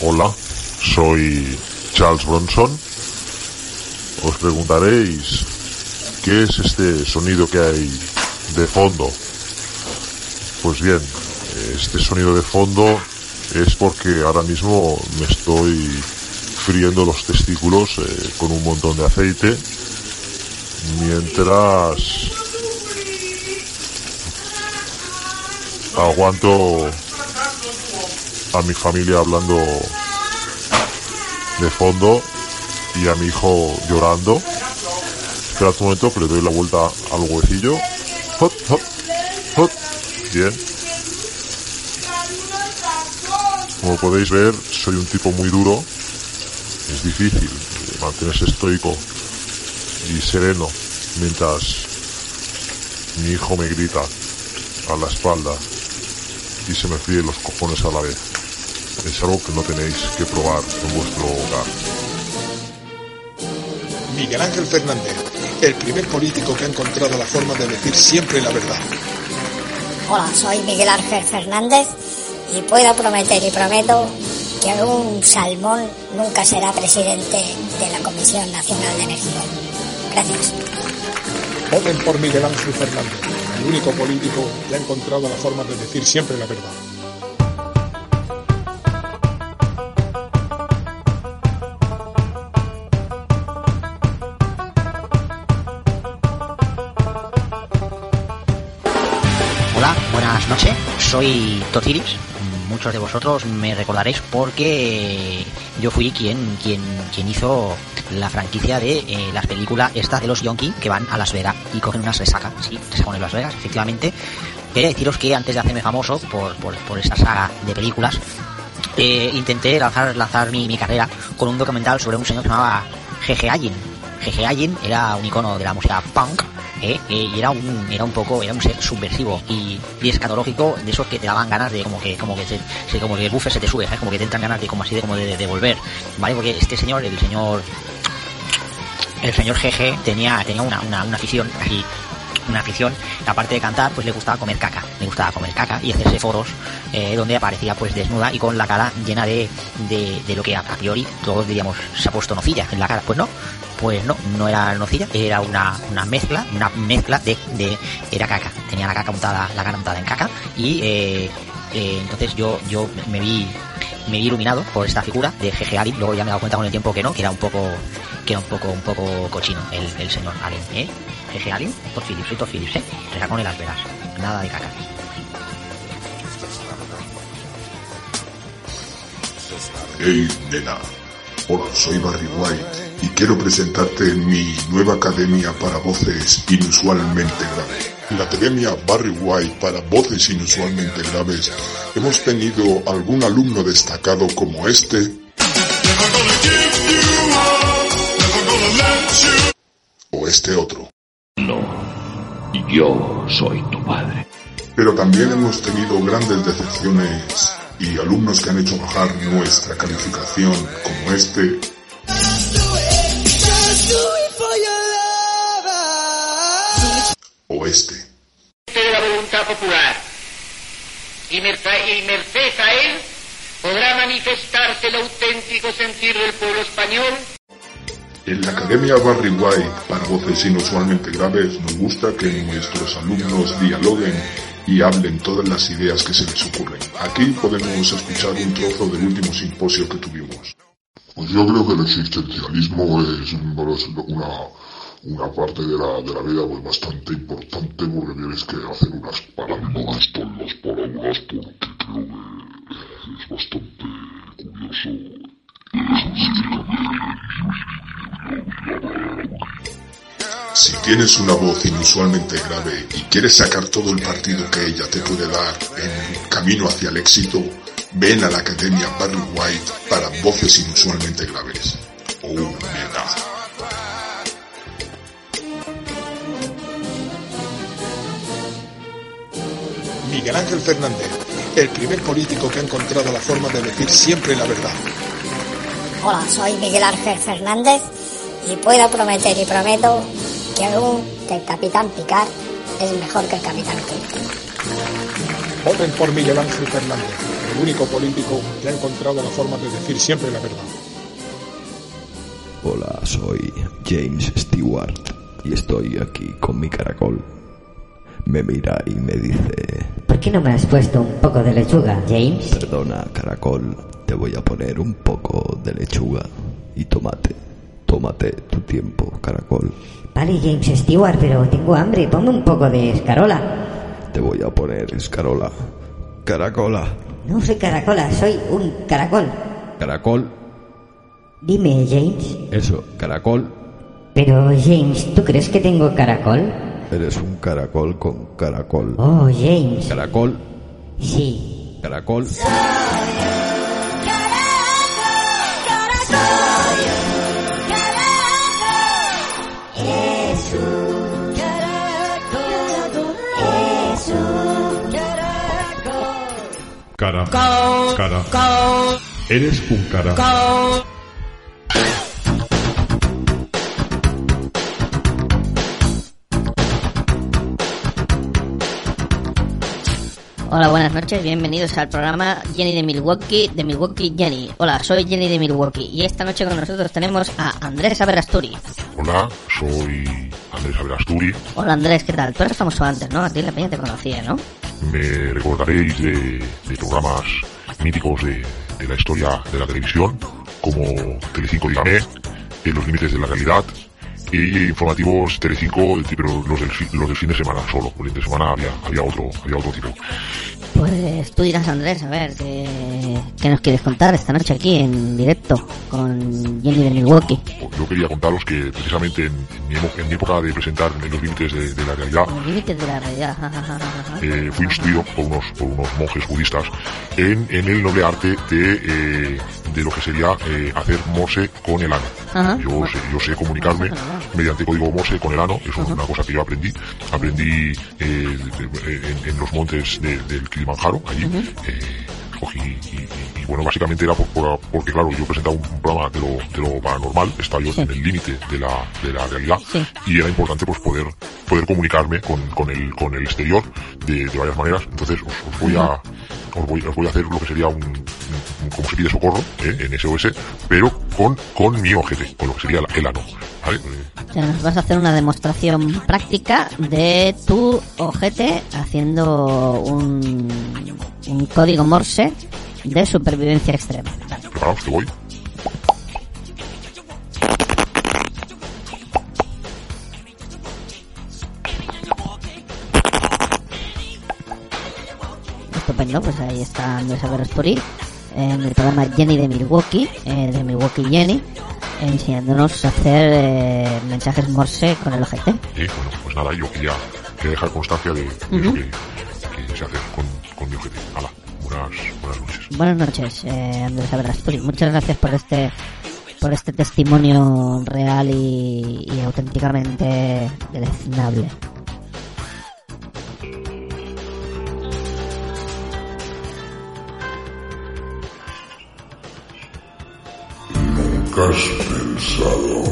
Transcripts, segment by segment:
Hola, soy Charles Bronson. Os preguntaréis qué es este sonido que hay de fondo. Pues bien, este sonido de fondo es porque ahora mismo me estoy friendo los testículos eh, con un montón de aceite mientras aguanto a mi familia hablando de fondo y a mi hijo llorando. Espera un momento que le doy la vuelta al hop. Bien. Como podéis ver, soy un tipo muy duro. Es difícil mantenerse estoico y sereno mientras mi hijo me grita a la espalda y se me fríen los cojones a la vez. Es algo que no tenéis que probar en vuestro hogar. Miguel Ángel Fernández, el primer político que ha encontrado la forma de decir siempre la verdad. Hola, soy Miguel Ángel Fernández y puedo prometer y prometo que un salmón nunca será presidente de la Comisión Nacional de Energía. Gracias. Voten por Miguel Ángel Fernández, el único político que ha encontrado la forma de decir siempre la verdad. Soy Tociris. Muchos de vosotros me recordaréis porque yo fui quien, quien, quien hizo la franquicia de eh, las películas estas de los Yonki que van a Las Vegas y cogen unas resacas. Sí, resacan en Las Vegas, efectivamente. Quería deciros que antes de hacerme famoso por, por, por esa saga de películas, eh, intenté lanzar, lanzar mi, mi carrera con un documental sobre un señor que se llamaba G.G. Allin. G.G. Allin era un icono de la música punk ¿eh? Eh, y era un era un poco era un ser subversivo y, y escatológico de esos que te daban ganas de como que como que se, como que el buffer se te sube ¿sabes? como que te entran ganas de como así de como de, de volver vale porque este señor el señor el señor GG tenía tenía una, una, una afición así una afición aparte de cantar pues le gustaba comer caca. Le gustaba comer caca y hacerse foros eh, donde aparecía pues desnuda y con la cara llena de, de, de lo que a priori todos diríamos se ha puesto nocilla en la cara pues no pues no, no era nocilla, era una, una mezcla, una mezcla de, de, era caca, tenía la caca untada, la cara untada en caca y eh, eh, entonces yo, yo me vi, me vi iluminado por esta figura de GG Allen, luego ya me he dado cuenta con el tiempo que no, que era un poco, que era un poco, un poco cochino el, el señor Allen, ¿eh? Soy Todd Phillips, ¿eh? Las veras, nada de caca. Hey, nena. Hola, soy Barry White y quiero presentarte mi nueva academia para voces inusualmente graves. La Academia Barry White para voces inusualmente graves hemos tenido algún alumno destacado como este o este otro. No, yo soy tu padre. Pero también hemos tenido grandes decepciones y alumnos que han hecho bajar nuestra calificación como este o este. de la voluntad popular y, merca- y merced a él podrá manifestarse el auténtico sentir del pueblo español En la Academia Barry White para voces inusualmente graves nos gusta que nuestros alumnos dialoguen y hablen todas las ideas que se les ocurren. Aquí podemos escuchar un trozo del último simposio que tuvimos. Pues yo creo que el existencialismo es una, una parte de la, de la vida pues bastante importante porque tienes que hacer unas parábolas tienes una voz inusualmente grave y quieres sacar todo el partido que ella te puede dar en camino hacia el éxito, ven a la Academia Barry White para voces inusualmente graves. Oh, nena. Miguel Ángel Fernández, el primer político que ha encontrado la forma de decir siempre la verdad. Hola, soy Miguel Ángel Fernández y puedo prometer y prometo que aún que el Capitán Picard es mejor que el Capitán Kirk. Voten por Miguel Ángel Fernández, el único político que ha encontrado la forma de decir siempre la verdad. Hola, soy James Stewart y estoy aquí con mi caracol. Me mira y me dice, ¿Por qué no me has puesto un poco de lechuga, James? perdona caracol, te voy a poner un poco de lechuga y tomate. Tómate tu tiempo, caracol. Vale, James Stewart, pero tengo hambre. Ponme un poco de escarola. Te voy a poner escarola. Caracola. No soy caracola, soy un caracol. Caracol. Dime, James. Eso, caracol. Pero, James, ¿tú crees que tengo caracol? Eres un caracol con caracol. Oh, James. Caracol. Sí. Caracol. Cara. Cara. Eres un cara. Hola, buenas noches, bienvenidos al programa Jenny de Milwaukee, de Milwaukee Jenny. Hola, soy Jenny de Milwaukee y esta noche con nosotros tenemos a Andrés Averasturi. Hola, soy Andrés Averasturi. Hola Andrés, ¿qué tal? Tú eres famoso antes, ¿no? A ti la peña te conocía, ¿no? Me recordaréis de, de programas míticos de, de la historia de la televisión, como Telecinco Dígame, en Los Límites de la Realidad, y informativos Telecinco, pero los del, los del fin de semana solo. El fin de semana había, había otro, había otro tipo. Pues tú dirás Andrés, a ver, ¿qué, qué nos quieres contar esta noche aquí en directo con Jenny de Milwaukee? Yo quería contaros que precisamente en, en mi, en mi época de presentar en los límites de, de la realidad, Los límites de la realidad. eh, fui instruido por unos, por unos monjes budistas en, en el noble arte de, eh, de lo que sería eh, hacer morse con el ano. Ajá. Yo sé, yo sé comunicarme mediante código morse con el ano, eso es una cosa que yo aprendí. Aprendí eh, en, en los montes de- del Kilimanjaro, allí. eh, cogí y, y- y, bueno, básicamente era por- por- porque, claro, yo presentaba un, programa de lo, de lo paranormal, estaba yo Sí. en el límite de la, de la realidad Sí. y era importante pues poder poder comunicarme con, con el con el exterior de, de varias maneras entonces os, os voy a os voy, os voy a hacer lo que sería un, un- como se pide socorro ¿eh? en SOS pero con con mi ojete con lo que sería el ano ¿vale? Sea, nos vas a hacer una demostración práctica de tu ojete haciendo un, un código Morse de supervivencia extrema. Preparaos que voy Estupendo, pues ahí está Andrés Averasturi en el programa Jenny de Milwaukee, eh, de Milwaukee Jenny, enseñándonos a hacer eh, mensajes Morse con el ojete. y bueno pues nada yo quería, quería dejar constancia de, de eso que, que se hace con, con mi ojete Hala, buenas buenas noches Buenas noches, eh, Andrés Averasturi. Muchas gracias por este por este testimonio real y, y auténticamente deleznable. ¿Nunca has pensado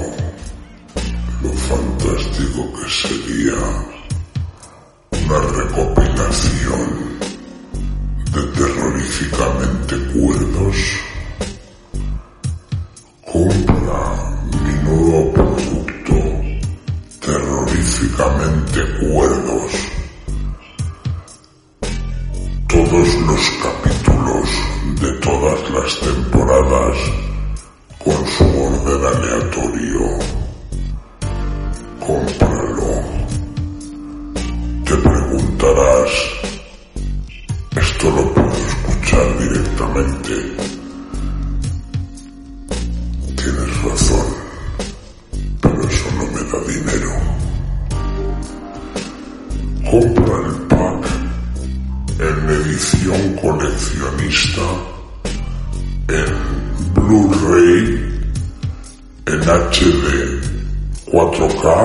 lo fantástico que sería una recopilación de terroríficamente cuerdos? Compra mi nuevo producto, terroríficamente cuerdos. Todos los capítulos de todas las temporadas Antonio.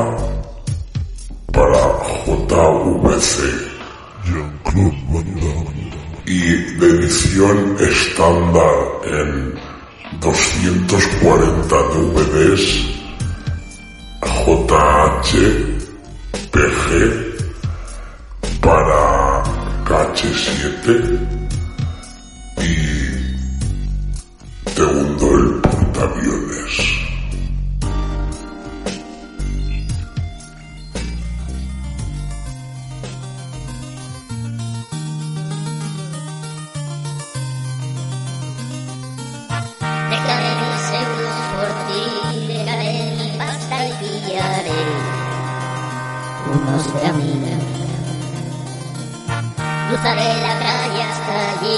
4K para JVC y de edición estándar en 240 DVDs JH PG para KH7 y segundo el portaaviones. Unos caminos. Cruzaré la calle hasta allí,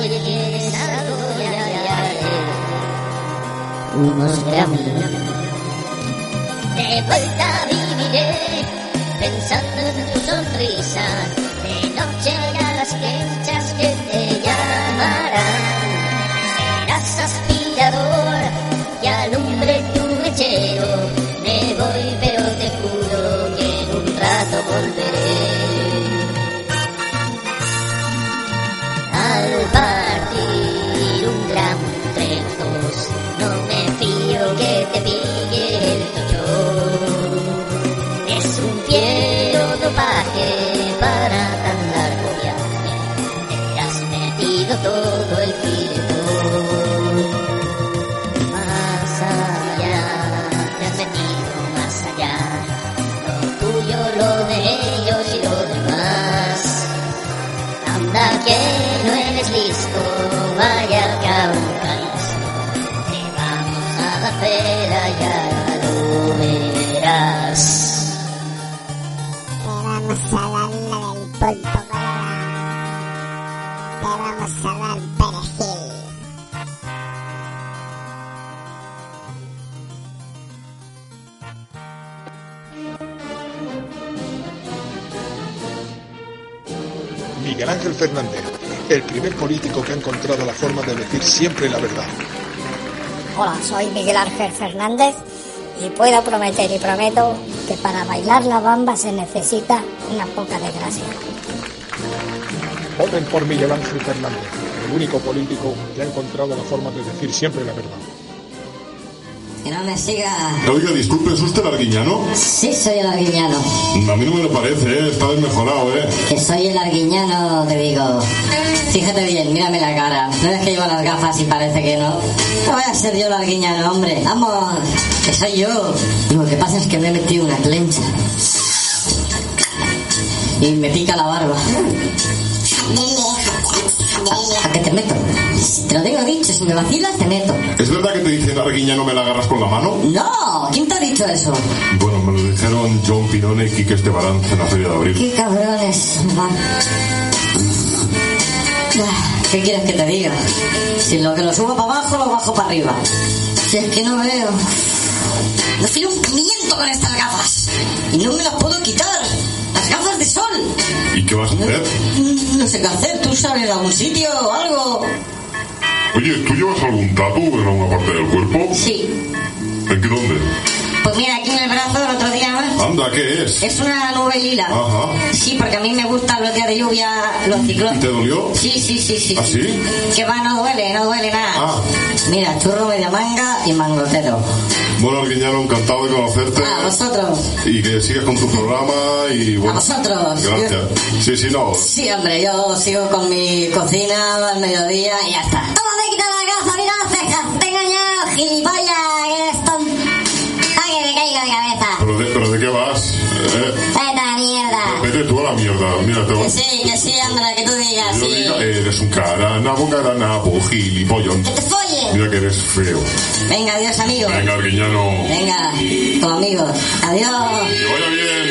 oye, ¿quieres algo? Ya, ya, unos caminos. De vuelta viviré, pensando en tu sonrisa, de noche Ángel Fernández, el primer político que ha encontrado la forma de decir siempre la verdad. Hola, soy Miguel Ángel Fernández y puedo prometer y prometo que para bailar la bamba se necesita una poca de gracia. Voten por Miguel Ángel Fernández, el único político que ha encontrado la forma de decir siempre la verdad. Que no me siga. Oiga, disculpe, ¿es usted el arguiñano? Sí, soy el arguiñano. A mí no me lo parece, ¿eh? Está desmejorado, ¿eh? Que soy el arguiñano de Vigo. Fíjate bien, mírame la cara. ¿No ves que llevo las gafas y parece que no? No voy a ser yo el arguiñano, hombre. Vamos, que soy yo. Lo que pasa es que me he metido una clencha. Y me pica la barba. ¿A qué te meto? Te lo tengo dicho, si me vacilas te meto. ¿Es verdad que te dicen arguiñano me la agarras con la mano? ¡No! ¿Quién te ha dicho eso? Bueno, me lo dijeron John Pinone y Quique Estebarán en la Feria de Abril. ¡Qué cabrones! Ah, ¿Qué quieres que te diga? Si lo que lo subo para abajo, lo bajo para arriba. Si es que no veo. No filo un pimiento con estas gafas. Y no me las puedo quitar. Gafas de sol. ¿Y qué vas a hacer? Mm, No sé qué hacer. ¿Tú sabes algún sitio o algo? Oye, ¿tú llevas algún tatu en alguna parte del cuerpo? Sí. ¿En qué dónde? Pues mira, aquí en el brazo el otro día... Anda, ¿qué es? Es una nube lila. Ajá. Sí, porque a mí me gustan los días de lluvia, los ciclones. ¿Y te dolió? Sí, sí, sí, sí. ¿Ah, sí? Que va, no duele, no duele nada. Ah. Mira, churro media manga y mangotero. Bueno, Arguiñano, encantado de conocerte. A vosotros. Y que sigas con tu programa y bueno. A vosotros. Gracias. Sí, sí, no. Sí, hombre, yo sigo con mi cocina al mediodía y ya está. ¡Toma, me quita la gafa! ¡Mira las cejas! ¡Te he engañado, gilipollas! ¡Que eres tonto! ¡Ay, que me caigo de cabeza! ¿Pero de, pero de qué vas? Eh, ¡Vete la mierda. Mira, te Que voy. sí, que sí, Andra, que tú digas, Yo sí. diga, eres un caranabo, caranabo, gilipollón. ¡Que te follen! Mira que eres feo. Venga, adiós, amigo. Venga, Arguiñano. Venga, como amigos. Adiós. Que vaya bien.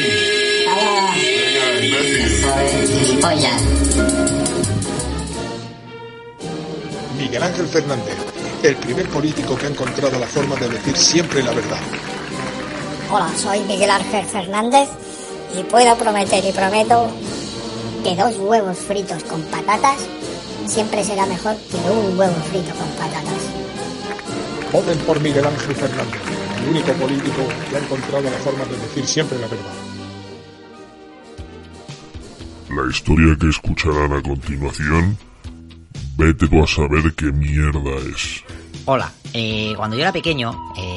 Hola. Venga, imbécil. Miguel Ángel Fernández, el primer político que ha encontrado la forma de decir siempre la verdad. Hola, soy Miguel Ángel Fernández y puedo prometer y prometo que dos huevos fritos con patatas siempre será mejor que un huevo frito con patatas. Voten por Miguel Ángel Fernández, el único político que ha encontrado la forma de decir siempre la verdad. La historia que escucharán a continuación, vete tú a saber qué mierda es. Hola, eh, cuando yo era pequeño, eh,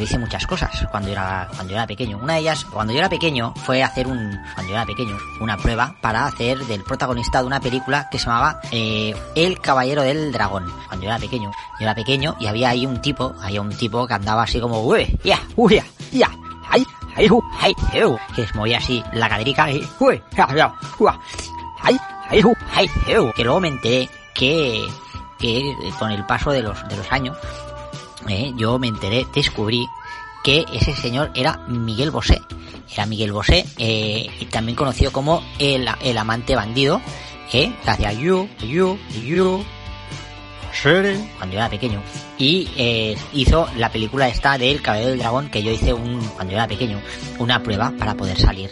yo hice muchas cosas cuando era, cuando yo era pequeño. Una de ellas, cuando yo era pequeño, fue hacer un, cuando yo era pequeño, una prueba para hacer del protagonista de una película que se llamaba eh, El Caballero del Dragón. Cuando yo era pequeño, yo era pequeño y había ahí un tipo, había un tipo que andaba así como, uy, ya, uy, ya, ya, ay, ay, ay, eu", que se movía así la caderica y, uy, ay, ay, ay, eu", que luego me enteré que que con el paso de los, de los años, eh, yo me enteré, descubrí que ese señor era Miguel Bosé. Era Miguel Bosé, eh, y también conocido como el, el amante bandido, eh, que hacía you, you, you, cuando yo era pequeño. Y eh, hizo la película esta del Caballero del Dragón, que yo hice un, cuando yo era pequeño, una prueba para poder salir.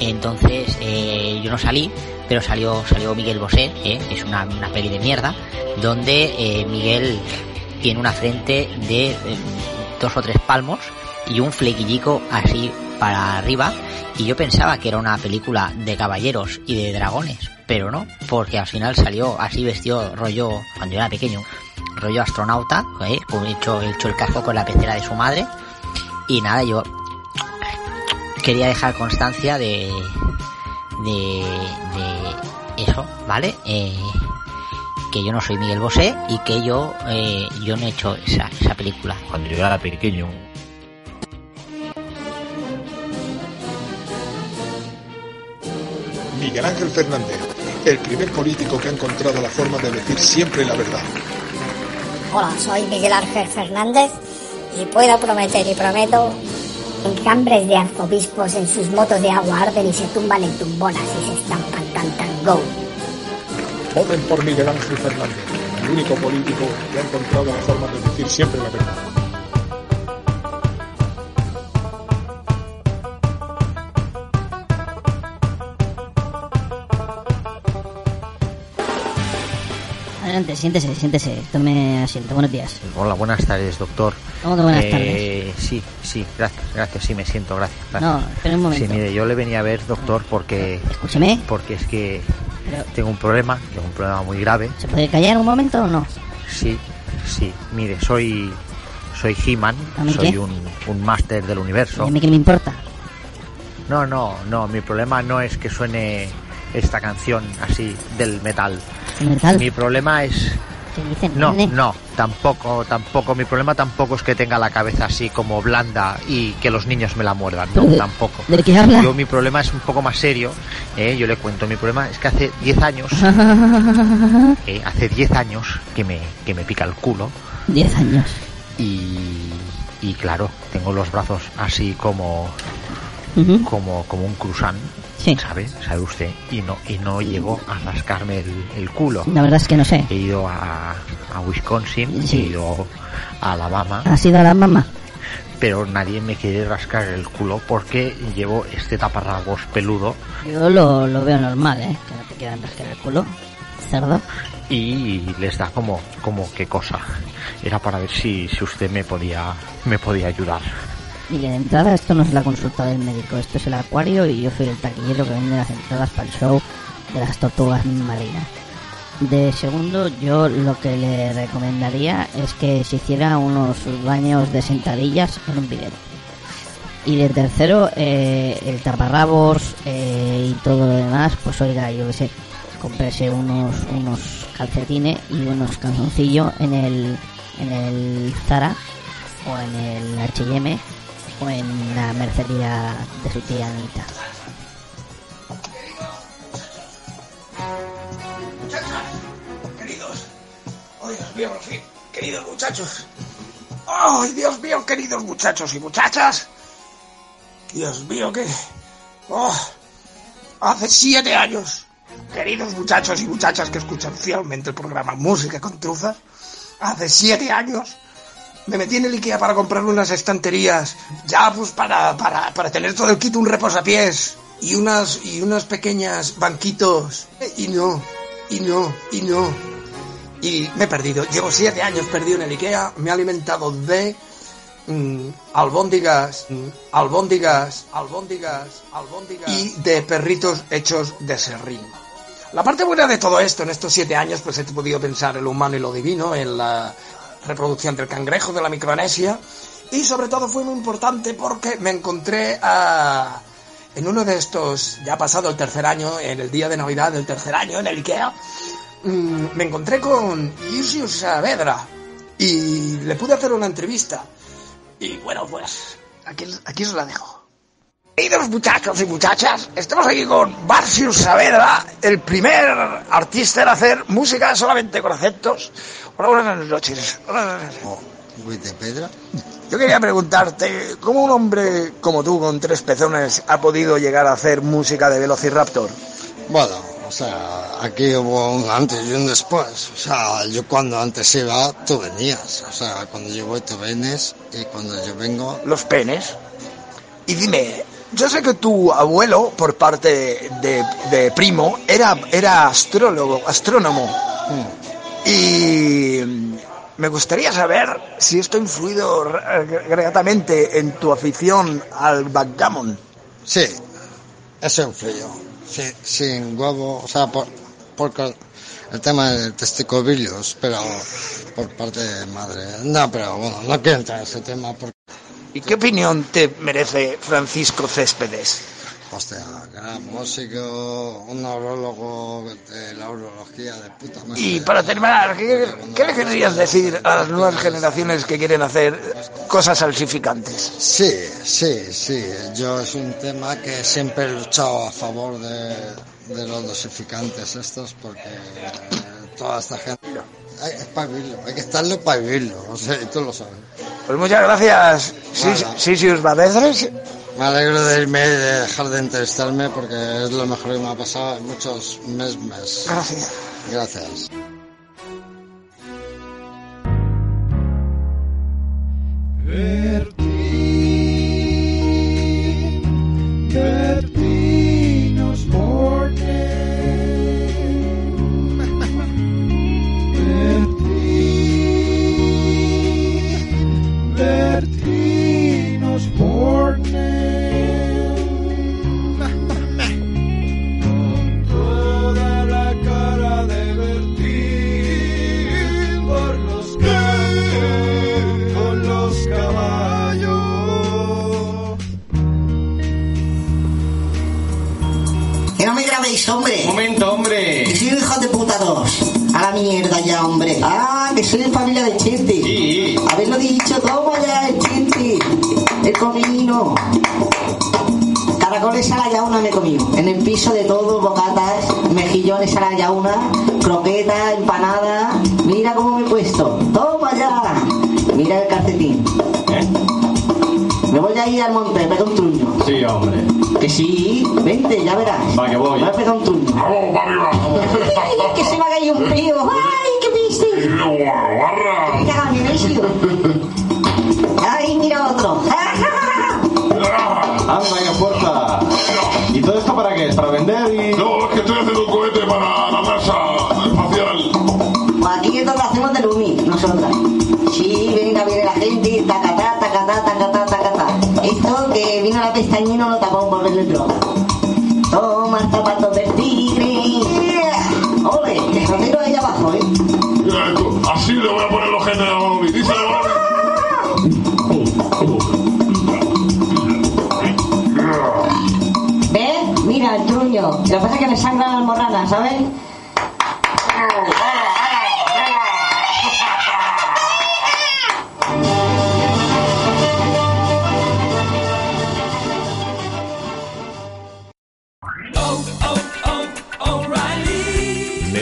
Entonces, eh, yo no salí, pero salió, salió Miguel Bosé, eh, es una, una peli de mierda, donde Miguel tiene una frente de eh, dos o tres palmos y un flequillico así para arriba. Y yo pensaba que era una película de caballeros y de dragones, pero no, porque al final salió así vestido rollo, cuando yo era pequeño, rollo astronauta, ¿eh? con hecho, hecho el casco con la pecera de su madre. Y nada, yo quería dejar constancia de, de, de eso, ¿vale? Eh, que yo no soy Miguel Bosé y que yo, eh, yo no he hecho esa, esa película. Cuando yo era pequeño, Miguel Ángel Fernández, el primer político que ha encontrado la forma de decir siempre la verdad. Hola, soy Miguel Ángel Fernández y puedo prometer y prometo enjambres de arzobispos en sus motos de agua arden y se tumban en tumbonas y se estampan cantan go. Voten por Miguel Ángel Fernández, el único político que ha encontrado la forma de decir siempre la verdad. Adelante, siéntese, siéntese. Tome asiento. Buenos días. Hola, buenas tardes, doctor. ¿Cómo que buenas Eh, Sí, sí, gracias, gracias, sí, me siento, gracias. gracias. No, espera un momento. Sí, mire, yo le venía a ver, doctor, porque... Escúcheme. Porque es que tengo un problema, tengo un problema muy grave. ¿Se puede callar un momento o no? Sí, sí, mire, soy... Soy He-Man, ¿A mí soy qué? un, un máster del universo. ¿Y a mí qué me importa? No, no, no, mi problema no es que suene esta canción así del metal. ¿El metal? Mi problema es... No, no, tampoco, tampoco. Mi problema tampoco es que tenga la cabeza así como blanda y que los niños me la muerdan. No, ¿Pero de- tampoco. de qué habla? Yo mi problema es un poco más serio. ¿eh? Yo le cuento, mi problema es que hace 10 años, eh, hace 10 años que me, que me pica el culo Diez años. y, y claro, tengo los brazos así como, como, como un cruzán. ¿Sabe? ¿Sabe usted? Y no, y no llego a rascarme el, el culo. La verdad es que no sé. He ido a, a Wisconsin, Sí. he ido a Alabama, ¿Ha sido la mamá? pero nadie me quiere rascar el culo porque llevo este taparrabos peludo Yo lo, lo veo normal, ¿eh? Que no te quieran rascar el culo. Cerdo. y les da como, como qué cosa. Era para ver si, si usted me podía, me podía ayudar. Mire, de entrada esto no es la consulta del médico, esto es el acuario y yo soy el taquillero que vende las entradas para el show de las tortugas marinas. De segundo, yo lo que le recomendaría es que se hiciera unos baños de sentadillas en un bidet. Y de tercero, eh, el taparrabos eh, y todo lo demás, pues oiga, yo qué sé, comprese unos, unos calcetines y unos calzoncillos en el, en el Zara o en el H&M o en la mercería de su tía Anita. Queridos, oh Dios mío, por fin, queridos muchachos. ¡Ay, Dios mío, queridos muchachos y muchachas! Dios mío, que... ¡Oh! Hace siete años, queridos muchachos y muchachas que escuchan fielmente el programa Música con Truzas, hace siete años me metí en el Ikea para comprarme unas estanterías, ya pues para, para, para tener todo el kit, un reposapiés y unas, y unas pequeñas banquitos. Y no, y no, y no. y me he perdido. Llevo siete años perdido en el Ikea, me he alimentado de mm, albóndigas, mm, albóndigas, albóndigas, albóndigas y de perritos hechos de serrín. La parte buena de todo esto en estos siete años, pues he podido pensar en lo humano y lo divino, en la reproducción del cangrejo de la Micronesia y sobre todo fue muy importante porque me encontré a, en uno de estos, ya pasado el tercer año, en el día de Navidad del tercer año en el Ikea, mm, me encontré con Yusius Saavedra y le pude hacer una entrevista. Y bueno, pues aquí, aquí os la dejo. Queridos muchachos y muchachas, estamos aquí con Barcius Saavedra, el primer artista en hacer música solamente con acentos. Hola, buenas noches. Noches. Pedra? Yo quería preguntarte, ¿cómo un hombre como tú con tres pezones ha podido llegar a hacer música de Velociraptor? Bueno, o sea, aquí hubo un antes y un después. O sea, yo cuando antes iba, tú venías. O sea, cuando yo voy, tú vienes. Y cuando yo vengo... Los penes. Y dime, yo sé que tu abuelo, por parte de, de primo, era, era astrólogo, astrónomo. Y me gustaría saber si esto ha influido gratamente en tu afición al backgammon. Sí, eso influyó. Sí, sin huevo, o sea, por, por el tema de testicovilios, pero por parte de madre. No, pero bueno, no quiero entrar en ese tema porque, ¿Y qué opinión te merece Francisco Céspedes? hostia, gran músico, un neurólogo de la urología de puta madre. Y para terminar, ¿qué, qué le querrías decir a las nuevas generaciones que quieren hacer cosas salsificantes? Sí, sí, sí. Yo es un tema que siempre he luchado a favor de, de los dosificantes estos porque eh, toda esta gente... Hay, es para vivirlo, hay que estarlo para vivirlo, o sea, y tú lo sabes. Pues muchas gracias. Sisius Badeces. Me alegro de irme y de dejar de entrevistarme porque es lo mejor que me ha pasado en muchos meses. Gracias. Gracias. Un truño. Sí, hombre. Que sí, vente, ya verás. Va, que voy. Me voy a pegar un truño. ¡Vamos, para arriba! ¡Ay, que se me ha caído un pío! ¡Ay, qué viste! ¡Barra! ¡Qué cagame, necio! ¡Ay, mira otro! Anda, qué fuerza. ¿Y todo esto para qué? ¿Es para vender y...? No, es que estoy vino la pestaña y no lo tapamos por droga. Toma el zapato del tigre. ¡Ole! Que rotero ahí abajo, ¿eh? Mira esto, así le voy a poner los genes a Bobby. Díselo, Bobby. ¿Ves? Mira el truño. Lo que pasa es que me sangran las morranas, ¿sabes?